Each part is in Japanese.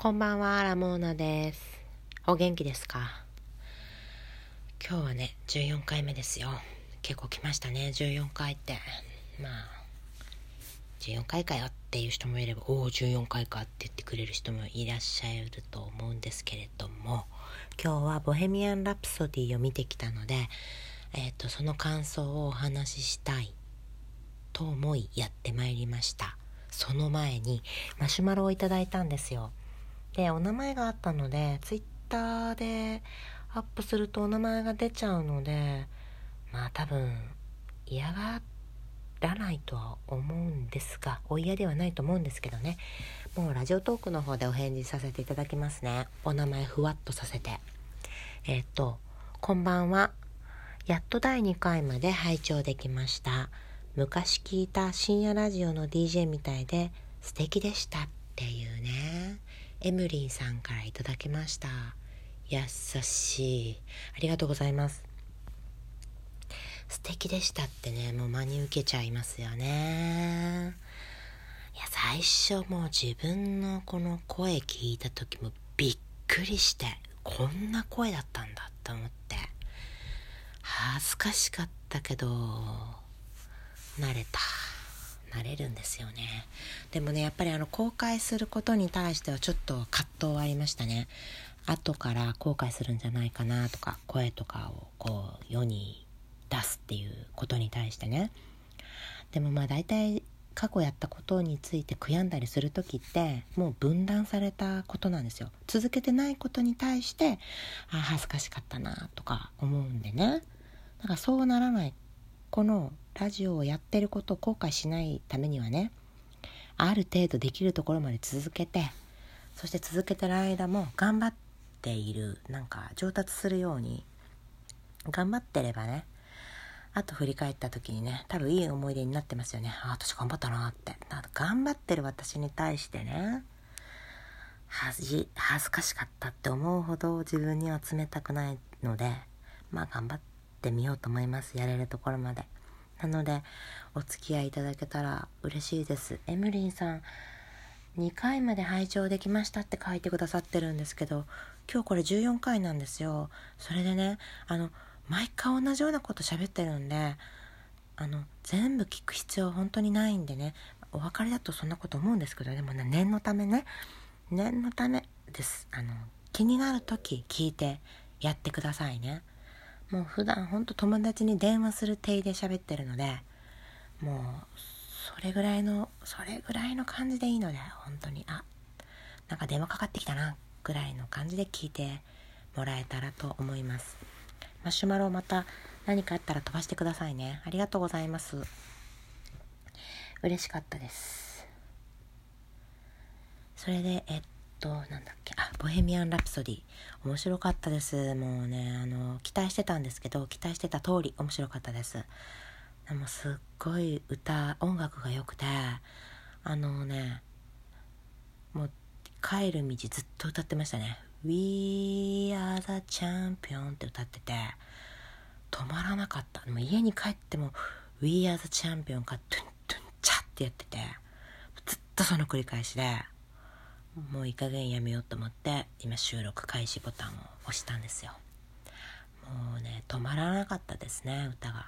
こんばんは、ラモーナです。お元気ですか？今日はね、14回目ですよ。結構来ましたね、14回って。まあ、14回かよっていう人もいれば、おお、14回かって言ってくれる人もいらっしゃると思うんですけれども、今日はボヘミアン・ラプソディを見てきたので、えっ、と、その感想をお話ししたいと思いやってまいりました。その前にマシュマロをいただいたんですよ。でお名前があったのでツイッターでアップするとお名前が出ちゃうのでまあ多分嫌がらないとは思うんですがお嫌ではないと思うんですけどね。もうラジオトークの方でお返事させていただきますね。お名前ふわっとさせて。えっ、とこんばんは。やっと第2回まで拝聴できました。昔聞いた深夜ラジオの DJ みたいで素敵でしたっていうね。エムリンさんからいただきました。優しい。ありがとうございます。素敵でしたってね。もう真に受けちゃいますよね。いや最初もう自分のこの声聞いた時もびっくりしてこんな声だったんだと思って。恥ずかしかったけど慣れた。慣れるんですよね。でもねやっぱりあの公開することに対してはちょっと葛藤はありましたね。後から後悔するんじゃないかなとか声とかをこう世に出すっていうことに対してね。でもまあ大体過去やったことについて悔やんだりする時ってもう分断されたことなんですよ。続けてないことに対してあ恥ずかしかったなとか思うんでね。だからそうならないこのラジオをやってることを後悔しないためにはねある程度できるところまで続けてそして続けてる間も頑張っているなんか上達するように頑張ってればねあと振り返った時にね多分いい思い出になってますよね。ああ私頑張ったなって。だか頑張ってる私に対してね恥恥ずかしかったって思うほど自分には冷たくないのでまあ頑張ってみようと思います。やれるところまで。なのでお付き合いいただけたら嬉しいです。エムリンさん2回まで拝聴できましたって書いてくださってるんですけど今日これ14回なんですよ。それでねあの毎回同じようなこと喋ってるんであの全部聞く必要本当にないんでねお別れだとそんなこと思うんですけどでもね念のためね念のためです。あの気になる時聞いてやってくださいね。もう普段ほんと友達に電話する体で喋ってるのでもうそれぐらいのそれぐらいの感じでいいので本当に。あなんか電話かかってきたなぐらいの感じで聞いてもらえたらと思います。マシュマロまた何かあったら飛ばしてくださいね。ありがとうございます。嬉しかったです。それでえっとなんだっけ。あボヘミアン・ラプソディ。面白かったです。もうねあの期待してたんですけど期待してた通り面白かったです。でもすっごい歌音楽が良くてあのねもう帰る道ずっと歌ってましたね「We are the champion」って歌ってて止まらなかった。でも家に帰っても「We are the champion」か「トゥントゥンチャ」ってやっててずっとその繰り返しでもういい加減やめようと思って今収録開始ボタンを押したんですよ。もうね止まらなかったですね歌が。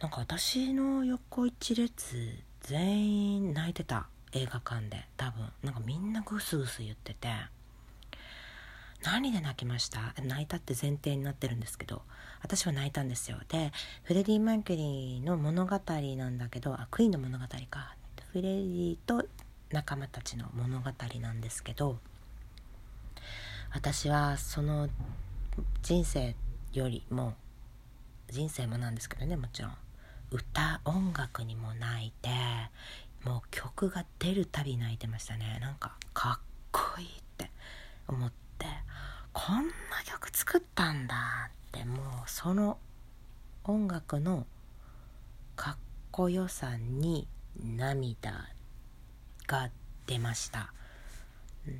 なんか私の横一列全員泣いてた映画館で多分。なんかみんなグスグス言ってて。何で泣きました？泣いたって前提になってるんですけど。私は泣いたんですよ。でフレディ・マーキュリーの物語なんだけどあクイーンの物語か。フレディと仲間たちの物語なんですけど私はその人生よりも人生もなんですけどねもちろん。歌音楽にも泣いてもう曲が出るたび泣いてましたね。なんかかっこいいって思って。こんな曲作ったんだってもうその音楽のかっこよさに涙が出ました。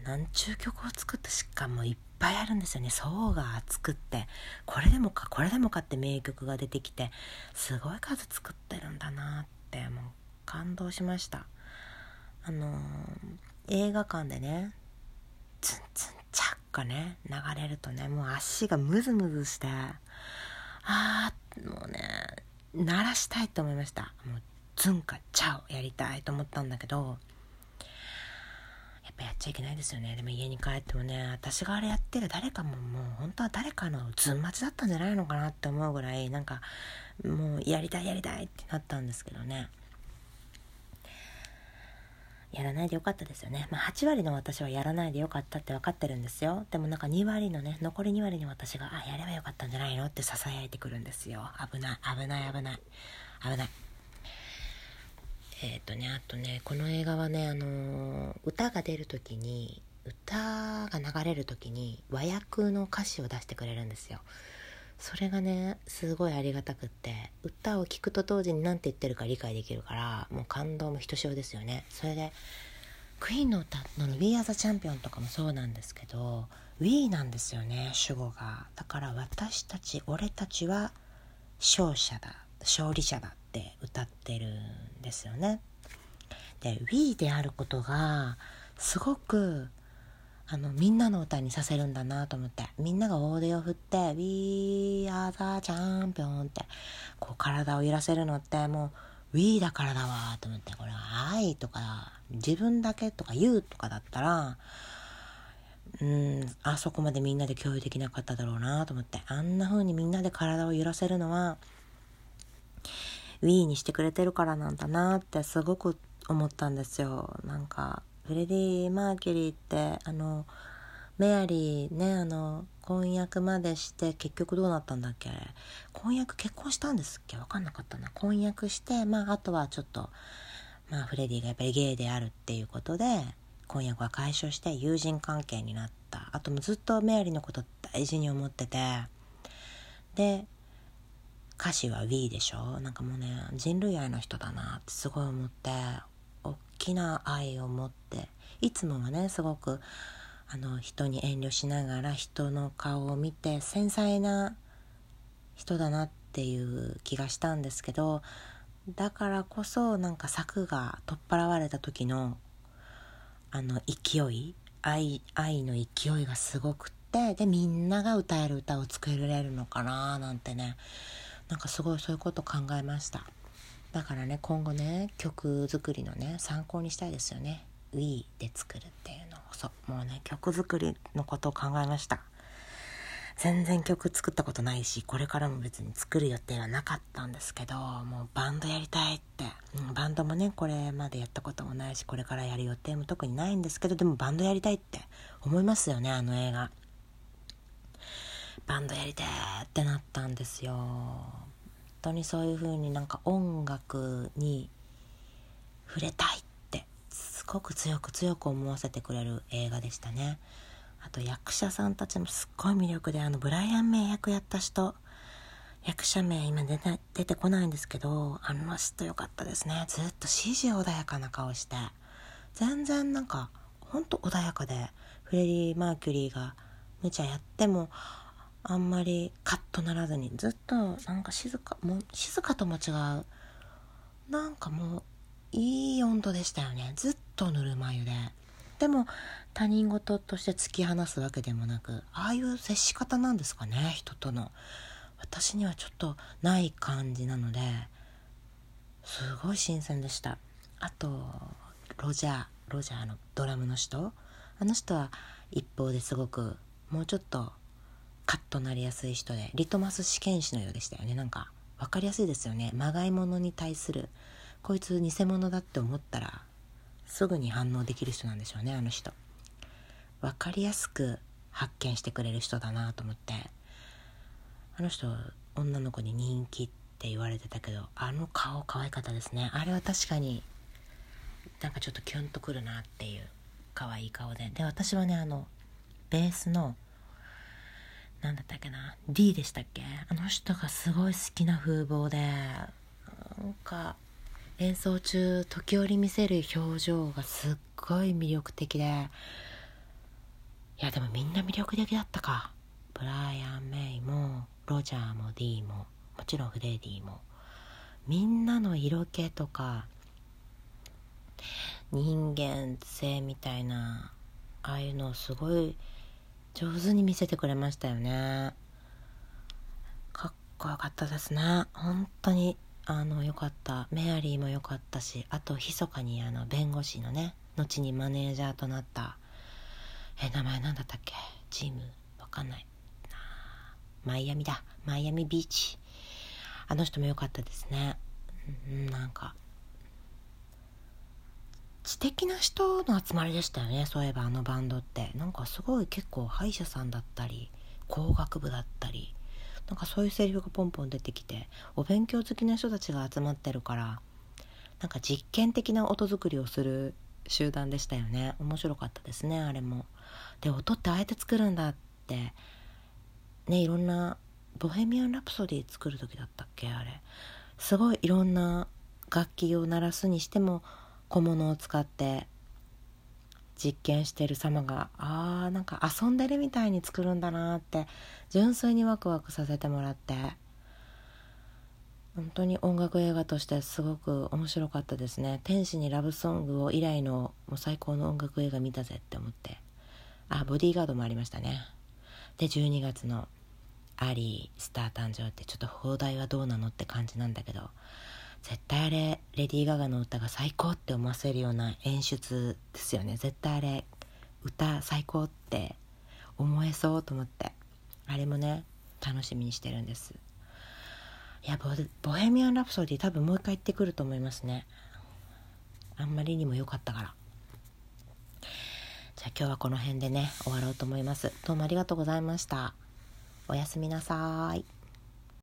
なんちゅう曲を作ったしかもいっぱいあるんですよね。層が厚くって。これでもかこれでもかって名曲が出てきてすごい数作ってるんだなってもう感動しました。あのー、映画館でねツンツンチャッがね流れるとねもう足がムズムズしてあーもうね鳴らしたいと思いました。もうズンかチャをやりたいと思ったんだけどやっちゃいけないですよねでも家に帰ってもね私があれやってる誰かももう本当は誰かのズン待ちだったんじゃないのかなって思うぐらいなんかもうやりたいやりたいってなったんですけどねやらないでよかったですよね。まあ、8割の私はやらないでよかったって分かってるんですよ。でもなんか2割のね、残り2割の私が、あ、やればよかったんじゃないのって囁いてくるんですよ。危ない、危ない、危ない、危ない。えっ、ー、とね、あとね、この映画はね、あのー、歌が出る時に、歌が流れる時に和訳の歌詞を出してくれるんですよ。それがねすごいありがたくって歌を聴くと同時に何て言ってるか理解できるからもう感動もひとしおですよね。それでクイーンの歌の「We Are the Champion」とかもそうなんですけど「We」なんですよね主語が。だから私たち俺たちは勝者だ勝利者だ。って歌ってるんですよね。で「We」であることがすごくあのみんなの歌にさせるんだなと思って。みんなが大手を振って「We are the champion」ってこう体を揺らせるのってもう「We」だからだわと思ってこれは「愛」とか自分だけとか「You」とかだったらうんあそこまでみんなで共有できなかっただろうなと思って。あんな風にみんなで体を揺らせるのは「We」にしてくれてるからなんだなってすごく思ったんですよ。なんかフレディ・マーキュリーってあのメアリーねあの婚約までして結局どうなったんだっけ？婚約結婚したんですっけ？分かんなかったな。婚約してまああとはちょっとまあフレディがやっぱりゲイであるっていうことで婚約は解消して友人関係になった。あともずっとメアリーのこと大事に思ってて。で歌詞は We でしょ？なんかもうね人類愛の人だなってすごい思って大きな愛を持っていつもはねすごくあの人に遠慮しながら人の顔を見て繊細な人だなっていう気がしたんですけどだからこそなんか策が取っ払われた時のあの勢い愛愛の勢いがすごくってでみんなが歌える歌を作れるのかななんてねなんかすごいそういうこと考えました。だからね今後ね曲作りのね参考にしたいですよね。We で作るっていうのを。そう。もうね曲作りのことを考えました。全然曲作ったことないしこれからも別に作る予定はなかったんですけどもうバンドやりたいって、うん、バンドもねこれまでやったこともないしこれからやる予定も特にないんですけどでもバンドやりたいって思いますよねあの映画。バンドやりたいってなったんですよ。本当にそういう風になんか音楽に触れたいってすごく強く強く思わせてくれる映画でしたね。あと役者さんたちもすっごい魅力であのブライアン・メイ役やった人。役者名今出て出てこないんですけどあの人良かったですね。ずっと指示穏やかな顔して。全然なんかほんと穏やかでフレディ・マーキュリーが無茶やってもあんまりカッとならずにずっとなんか静かもう静かとも違う。なんかもういい温度でしたよね。ずっとぬるま湯で。でも他人事として突き放すわけでもなくああいう接し方なんですかね人との。私にはちょっとない感じなのですごい新鮮でした。あとロジャーロジャーのドラムの人。あの人は一方ですごくもうちょっとカッとなりやすい人でリトマス試験紙のようでしたよね。なんか分かりやすいですよね。まがいものに対するこいつ偽物だって思ったらすぐに反応できる人なんでしょうねあの人。分かりやすく発見してくれる人だなと思って。あの人女の子に人気って言われてたけどあの顔可愛かったですね。あれは確かになんかちょっとキュンとくるなっていう可愛い顔で。で私はねあのベースの何だったっけな？D でしたっけ？あの人がすごい好きな風貌でなんか演奏中時折見せる表情がすっごい魅力的でいやでもみんな魅力的だったか。ブライアン・メイもロジャーも D ももちろんフレディもみんなの色気とか人間性みたいなああいうのをすごい上手に見せてくれましたよね。かっこよかったですね。本当にあの良かった。メアリーも良かったしあと密かにあの弁護士のね後にマネージャーとなった。え名前何だったっけ？ジムわかんない。マイアミだ。マイアミビーチ。あの人も良かったですね。うんなんか知的な人の集まりでしたよねそういえばあのバンドって。なんかすごい結構歯医者さんだったり工学部だったりなんかそういうセリフがポンポン出てきてお勉強好きな人たちが集まってるからなんか実験的な音作りをする集団でしたよね。面白かったですねあれも。で音ってあえて作るんだってねいろんな「ボヘミアン・ラプソディ」作る時だったっけあれ。すごいいろんな楽器を鳴らすにしても小物を使って実験してる様があーなんか遊んでるみたいに作るんだなって純粋にワクワクさせてもらって本当に音楽映画としてすごく面白かったですね「天使にラブソング」を以来のもう最高の音楽映画見たぜって思って。あボディーガードもありましたね。で12月の「アリースター誕生」ってちょっと放題はどうなのって感じなんだけど。絶対あれレディー・ガガの歌が最高って思わせるような演出ですよね。絶対あれ歌最高って思えそうと思って。あれもね楽しみにしてるんです。いやボヘミアン・ラプソディ多分もう一回行ってくると思いますね。あんまりにも良かったから。じゃあ今日はこの辺でね終わろうと思います。どうもありがとうございました。おやすみなさい。